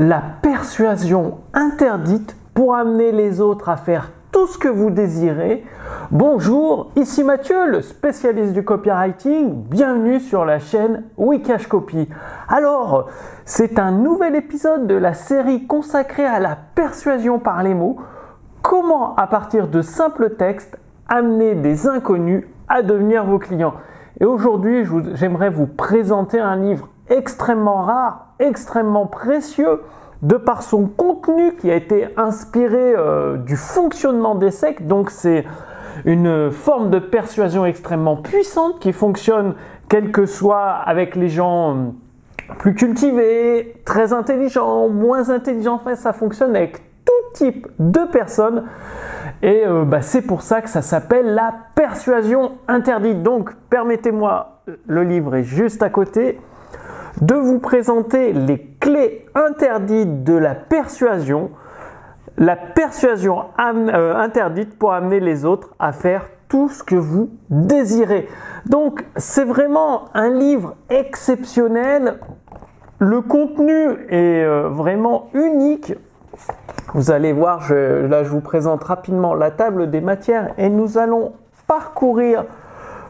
la persuasion interdite pour amener les autres à faire tout ce que vous désirez. Bonjour, ici Mathieu, le spécialiste du copywriting. Bienvenue sur la chaîne Wikash Copy. Alors, c'est un nouvel épisode de la série consacrée à la persuasion par les mots. Comment, à partir de simples textes, amener des inconnus à devenir vos clients? Et aujourd'hui, j'aimerais vous présenter un livre extrêmement rare, extrêmement précieux de par son contenu qui a été inspiré euh, du fonctionnement des sectes. Donc c'est une forme de persuasion extrêmement puissante qui fonctionne quel que soit avec les gens euh, plus cultivés, très intelligents, moins intelligents. Enfin, ça fonctionne avec tout type de personnes. Et euh, bah, c'est pour ça que ça s'appelle la persuasion interdite. Donc, permettez-moi, le livre est juste à côté de vous présenter les clés interdites de la persuasion, la persuasion euh, interdite pour amener les autres à faire tout ce que vous désirez. Donc c'est vraiment un livre exceptionnel. Le contenu est euh, vraiment unique. Vous allez voir, là je vous présente rapidement la table des matières et nous allons parcourir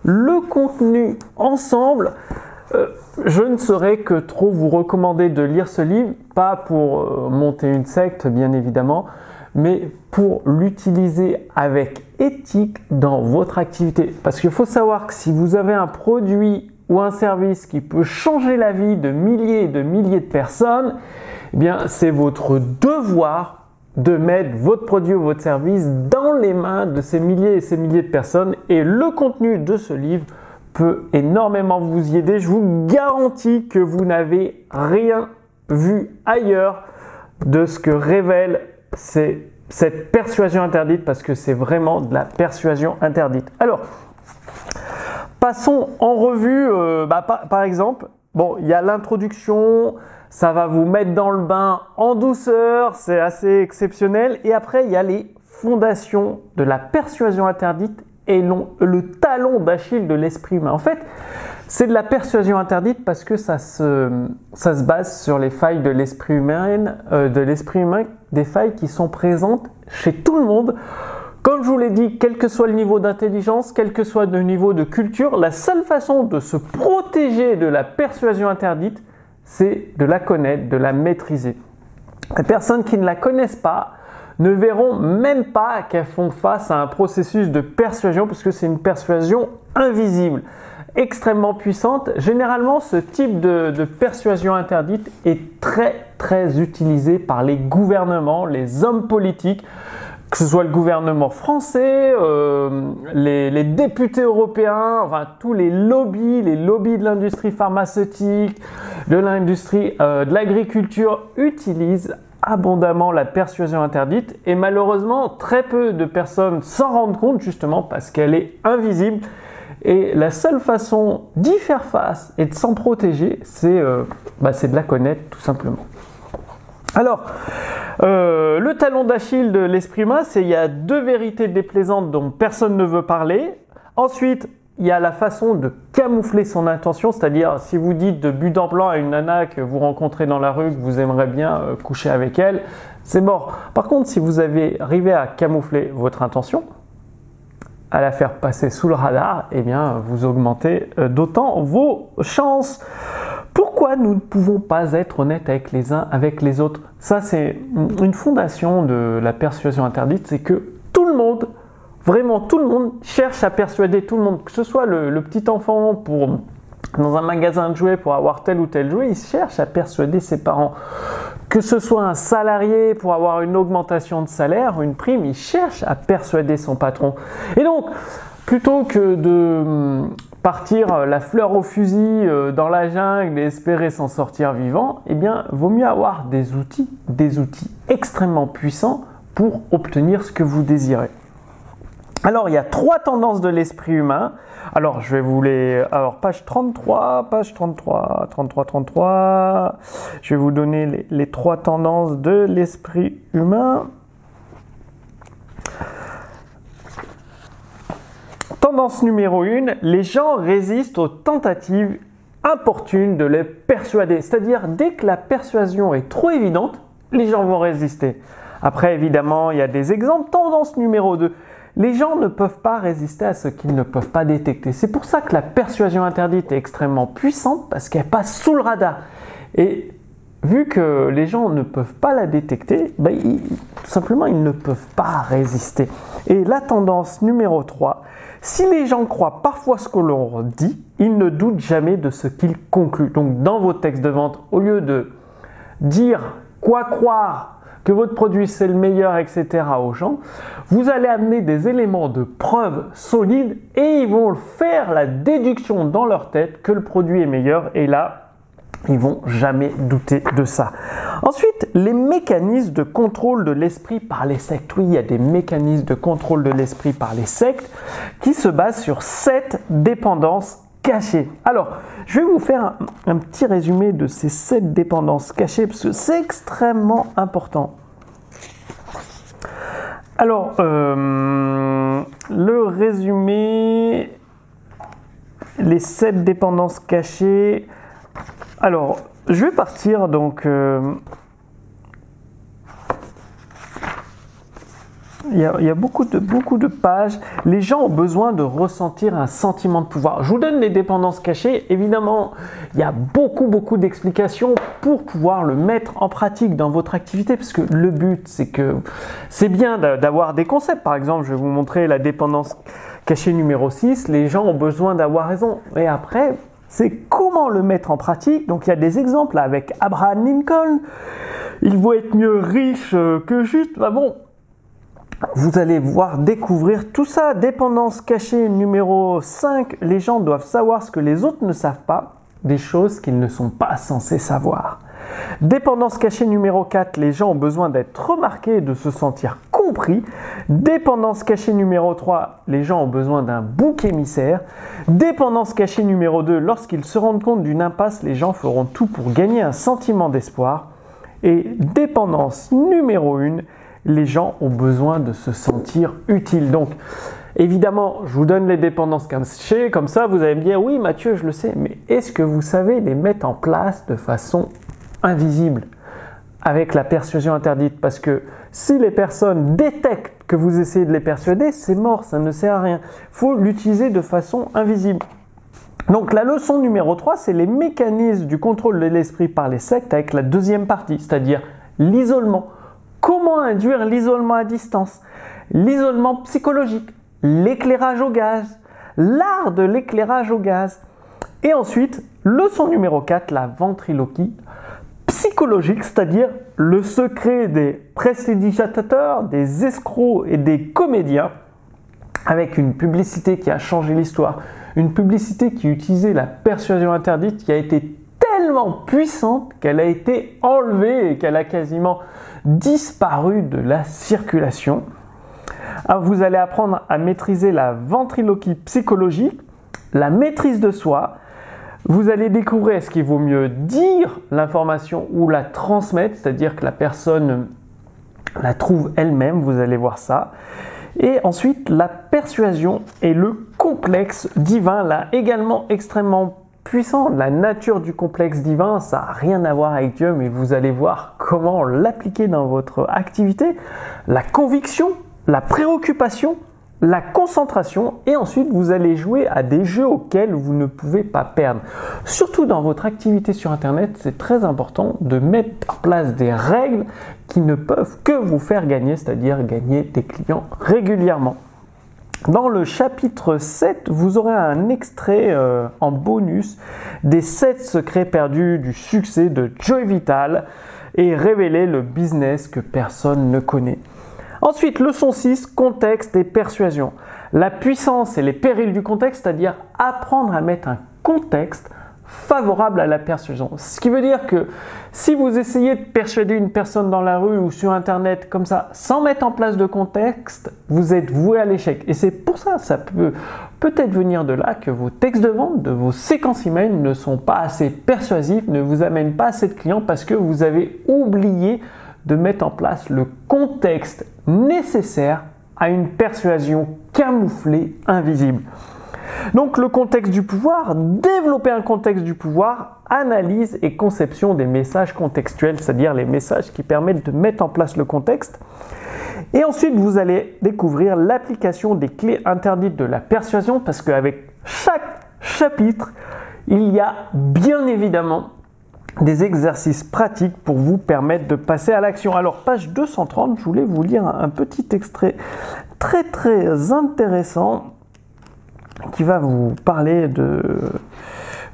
le contenu ensemble. Euh, je ne saurais que trop vous recommander de lire ce livre, pas pour euh, monter une secte bien évidemment, mais pour l'utiliser avec éthique dans votre activité. Parce qu'il faut savoir que si vous avez un produit ou un service qui peut changer la vie de milliers et de milliers de personnes, eh bien c'est votre devoir de mettre votre produit ou votre service dans les mains de ces milliers et ces milliers de personnes et le contenu de ce livre peut énormément vous y aider. Je vous garantis que vous n'avez rien vu ailleurs de ce que révèle cette persuasion interdite parce que c'est vraiment de la persuasion interdite. Alors, passons en revue, euh, bah, par, exemple, bon, il y a l'introduction, ça va vous mettre dans le bain en douceur, c'est assez exceptionnel. Et après, il y a les fondations de la persuasion interdite et le talon d'Achille de l'esprit humain. En fait, c'est de la persuasion interdite parce que ça se, ça se base sur les failles de l'esprit humain, euh, de l'esprit humain, des failles qui sont présentes chez tout le monde. Comme je vous l'ai dit, quel que soit le niveau d'intelligence, quel que soit le niveau de culture, la seule façon de se protéger de la persuasion interdite, c'est de la connaître, de la maîtriser. Les personnes qui ne la connaissent pas, ne verront même pas qu'elles font face à un processus de persuasion parce que c'est une persuasion invisible, extrêmement puissante. Généralement, ce type de, persuasion interdite est très très utilisé par les gouvernements, les hommes politiques que ce soit le gouvernement français, euh, les, députés européens, enfin tous les lobbies, les lobbies de l'industrie pharmaceutique, de l'industrie euh, de l'agriculture utilisent abondamment la persuasion interdite et malheureusement très peu de personnes s'en rendent compte justement parce qu'elle est invisible et la seule façon d'y faire face et de s'en protéger c'est euh, bah, de la connaître tout simplement. Alors, euh, le talon d'Achille de l'esprit humain, c'est il y a deux vérités déplaisantes dont personne ne veut parler. Ensuite, il y a la façon de camoufler son intention, c'est-à-dire si vous dites de but en blanc à une nana que vous rencontrez dans la rue, que vous aimeriez bien euh, coucher avec elle, c'est mort. Par contre, si vous avez arrivé à camoufler votre intention, à la faire passer sous le radar, eh bien, vous augmentez euh, d'autant vos chances. Pourquoi nous ne pouvons pas être honnêtes avec les uns, avec les autres? Ça, c'est une fondation de la persuasion interdite, c'est que Vraiment, tout le monde cherche à persuader tout le monde, que ce soit le, petit enfant pour dans un magasin de jouets pour avoir tel ou tel jouet, il cherche à persuader ses parents. Que ce soit un salarié pour avoir une augmentation de salaire, une prime, il cherche à persuader son patron. Et donc, plutôt que de hum, partir la fleur au fusil euh, dans la jungle et espérer s'en sortir vivant, eh bien, vaut mieux avoir des outils, des outils extrêmement puissants pour obtenir ce que vous désirez. Alors, il y a trois tendances de l'esprit humain. Alors, je vais vous les. Alors, page 33, page 33, 33, 33. Je vais vous donner les, trois tendances de l'esprit humain. Tendance numéro 1, les gens résistent aux tentatives importune de les persuader. C'est-à-dire, dès que la persuasion est trop évidente, les gens vont résister. Après, évidemment, il y a des exemples. Tendance numéro 2. Les gens ne peuvent pas résister à ce qu'ils ne peuvent pas détecter. C'est pour ça que la persuasion interdite est extrêmement puissante parce qu'elle passe sous le radar. Et vu que les gens ne peuvent pas la détecter, ben, tout simplement ils ne peuvent pas résister. Et la tendance numéro 3, si les gens croient parfois ce que l'on dit, ils ne doutent jamais de ce qu'ils concluent. Donc dans vos textes de vente, au lieu de dire quoi croire, que votre produit c'est le meilleur, etc. aux gens, vous allez amener des éléments de preuve solides et ils vont faire la déduction dans leur tête que le produit est meilleur et là, ils vont jamais douter de ça. Ensuite, les mécanismes de contrôle de l'esprit par les sectes. Oui, il y a des mécanismes de contrôle de l'esprit par les sectes qui se basent sur sept dépendances cachées. Alors, je vais vous faire un, petit résumé de ces sept dépendances cachées parce que c'est extrêmement important. Alors, euh, le résumé, les sept dépendances cachées. Alors, je vais partir donc. Euh, il y, a, beaucoup, de, beaucoup de pages. Les gens ont besoin de ressentir un sentiment de pouvoir. Je vous donne les dépendances cachées. Évidemment, il y a beaucoup, beaucoup d'explications pour pouvoir le mettre en pratique dans votre activité. Parce que le but, c'est que c'est bien d'avoir des concepts. Par exemple, je vais vous montrer la dépendance cachée numéro 6. Les gens ont besoin d'avoir raison. Et après, c'est comment le mettre en pratique. Donc il y a des exemples avec Abraham Lincoln. Il vaut être mieux riche que juste. Bah bon, vous allez voir découvrir tout ça. Dépendance cachée numéro 5. Les gens doivent savoir ce que les autres ne savent pas, des choses qu'ils ne sont pas censés savoir. Dépendance cachée numéro 4. Les gens ont besoin d'être remarqués et de se sentir compris. Dépendance cachée numéro 3. Les gens ont besoin d'un bouc émissaire. Dépendance cachée numéro 2. Lorsqu'ils se rendent compte d'une impasse, les gens feront tout pour gagner un sentiment d'espoir. Et dépendance numéro 1 les gens ont besoin de se sentir utiles. Donc, évidemment, je vous donne les dépendances cachées, comme ça vous allez me dire, oui Mathieu, je le sais, mais est-ce que vous savez les mettre en place de façon invisible avec la persuasion interdite? Parce que si les personnes détectent que vous essayez de les persuader, c'est mort, ça ne sert à rien. Il faut l'utiliser de façon invisible. Donc la leçon numéro 3, c'est les mécanismes du contrôle de l'esprit par les sectes avec la deuxième partie, c'est-à-dire l'isolement. Comment induire l'isolement à distance L'isolement psychologique, l'éclairage au gaz, l'art de l'éclairage au gaz. Et ensuite, leçon numéro 4, la ventriloquie psychologique, c'est-à-dire le secret des prestidigitateurs, des escrocs et des comédiens, avec une publicité qui a changé l'histoire, une publicité qui utilisait la persuasion interdite, qui a été puissante qu'elle a été enlevée et qu'elle a quasiment disparu de la circulation. Ah, vous allez apprendre à maîtriser la ventriloquie psychologique, la maîtrise de soi. Vous allez découvrir est-ce qu'il vaut mieux dire l'information ou la transmettre, c'est-à-dire que la personne la trouve elle-même, vous allez voir ça. Et ensuite, la persuasion et le complexe divin, là également extrêmement puissant. La nature du complexe divin, ça n'a rien à voir avec Dieu, mais vous allez voir comment l'appliquer dans votre activité. La conviction, la préoccupation, la concentration et ensuite vous allez jouer à des jeux auxquels vous ne pouvez pas perdre. Surtout dans votre activité sur Internet, c'est très important de mettre en place des règles qui ne peuvent que vous faire gagner, c'est-à-dire gagner des clients régulièrement. Dans le chapitre 7, vous aurez un extrait euh, en bonus des 7 secrets perdus du succès de Joy Vital et révéler le business que personne ne connaît. Ensuite, leçon 6, contexte et persuasion. La puissance et les périls du contexte, c'est-à-dire apprendre à mettre un contexte favorable à la persuasion. Ce qui veut dire que si vous essayez de persuader une personne dans la rue ou sur Internet comme ça, sans mettre en place de contexte, vous êtes voué à l'échec. Et c'est pour ça, ça peut peut-être venir de là que vos textes de vente, de vos séquences email ne sont pas assez persuasifs, ne vous amènent pas assez de clients parce que vous avez oublié de mettre en place le contexte nécessaire à une persuasion camouflée, invisible. Donc le contexte du pouvoir, développer un contexte du pouvoir, analyse et conception des messages contextuels, c'est-à-dire les messages qui permettent de mettre en place le contexte. Et ensuite, vous allez découvrir l'application des clés interdites de la persuasion, parce qu'avec chaque chapitre, il y a bien évidemment des exercices pratiques pour vous permettre de passer à l'action. Alors, page 230, je voulais vous lire un petit extrait très très intéressant qui va vous parler de,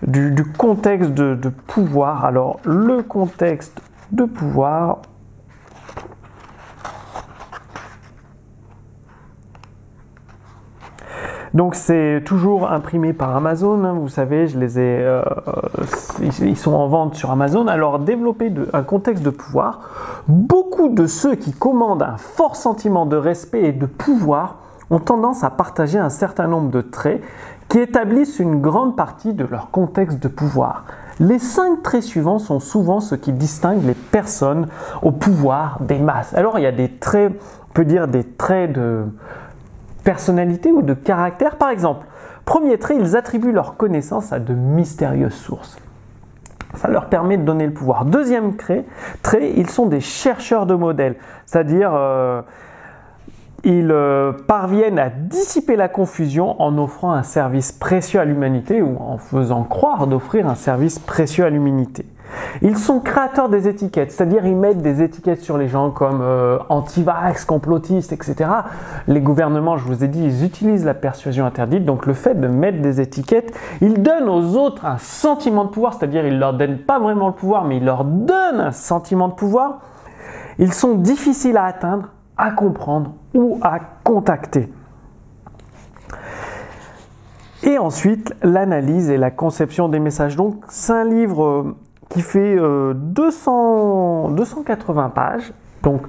du, contexte de pouvoir. Alors, le contexte de pouvoir, Donc c'est toujours imprimé par Amazon, hein, vous savez, je les ai, euh, ils sont en vente sur Amazon. Alors développer un contexte de pouvoir, beaucoup de ceux qui commandent un fort sentiment de respect et de pouvoir ont tendance à partager un certain nombre de traits qui établissent une grande partie de leur contexte de pouvoir. Les cinq traits suivants sont souvent ce qui distingue les personnes au pouvoir des masses. Alors il y a des traits, on peut dire des traits de personnalité ou de caractère. Par exemple, premier trait, ils attribuent leur connaissance à de mystérieuses sources. Ça leur permet de donner le pouvoir. Deuxième trait, ils sont des chercheurs de modèles, c'est-à-dire euh, ils euh, parviennent à dissiper la confusion en offrant un service précieux à l'humanité ou en faisant croire d'offrir un service précieux à l'humanité. Ils sont créateurs des étiquettes, c'est-à-dire ils mettent des étiquettes sur les gens comme euh, anti-vax, complotistes, etc. Les gouvernements, je vous ai dit, ils utilisent la persuasion interdite, donc le fait de mettre des étiquettes, ils donnent aux autres un sentiment de pouvoir, c'est-à-dire ils leur donnent pas vraiment le pouvoir, mais ils leur donnent un sentiment de pouvoir. Ils sont difficiles à atteindre, à comprendre ou à contacter. Et ensuite, l'analyse et la conception des messages. Donc, c'est un livre euh, qui fait 200, euh, 280 pages, donc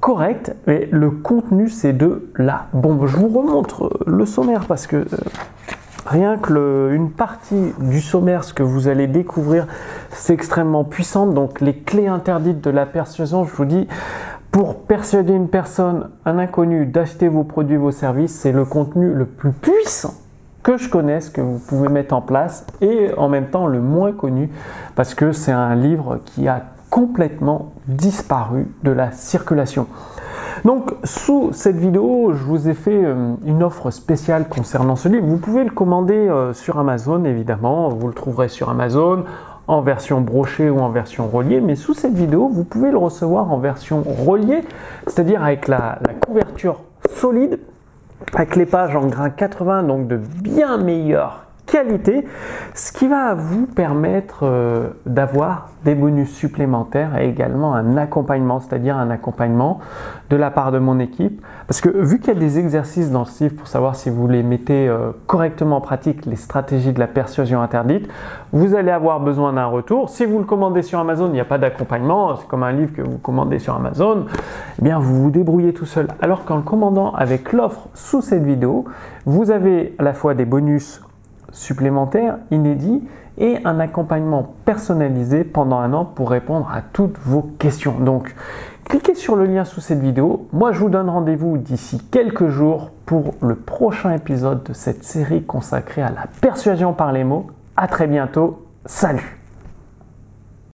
correct, mais le contenu c'est de la bombe. Je vous remontre le sommaire parce que euh, rien que une partie du sommaire, ce que vous allez découvrir, c'est extrêmement puissant. Donc les clés interdites de la persuasion, je vous dis, pour persuader une personne, un inconnu, d'acheter vos produits, vos services, c'est le contenu le plus puissant que je connaisse, que vous pouvez mettre en place, et en même temps le moins connu, parce que c'est un livre qui a complètement disparu de la circulation. Donc sous cette vidéo, je vous ai fait euh, une offre spéciale concernant ce livre. Vous pouvez le commander euh, sur Amazon, évidemment. Vous le trouverez sur Amazon en version brochée ou en version reliée. Mais sous cette vidéo, vous pouvez le recevoir en version reliée, c'est-à-dire avec la, couverture solide avec les pages en grain 80, donc de bien meilleure qualité, ce qui va vous permettre euh, d'avoir des bonus supplémentaires et également un accompagnement, c'est-à-dire un accompagnement de la part de mon équipe. Parce que vu qu'il y a des exercices dans ce livre pour savoir si vous les mettez euh, correctement en pratique, les stratégies de la persuasion interdite, vous allez avoir besoin d'un retour. Si vous le commandez sur Amazon, il n'y a pas d'accompagnement, c'est comme un livre que vous commandez sur Amazon, eh bien vous vous débrouillez tout seul. Alors qu'en le commandant avec l'offre sous cette vidéo, vous avez à la fois des bonus supplémentaires, inédits et un accompagnement personnalisé pendant un an pour répondre à toutes vos questions. Donc, cliquez sur le lien sous cette vidéo. Moi, je vous donne rendez-vous d'ici quelques jours pour le prochain épisode de cette série consacrée à la persuasion par les mots. À très bientôt. Salut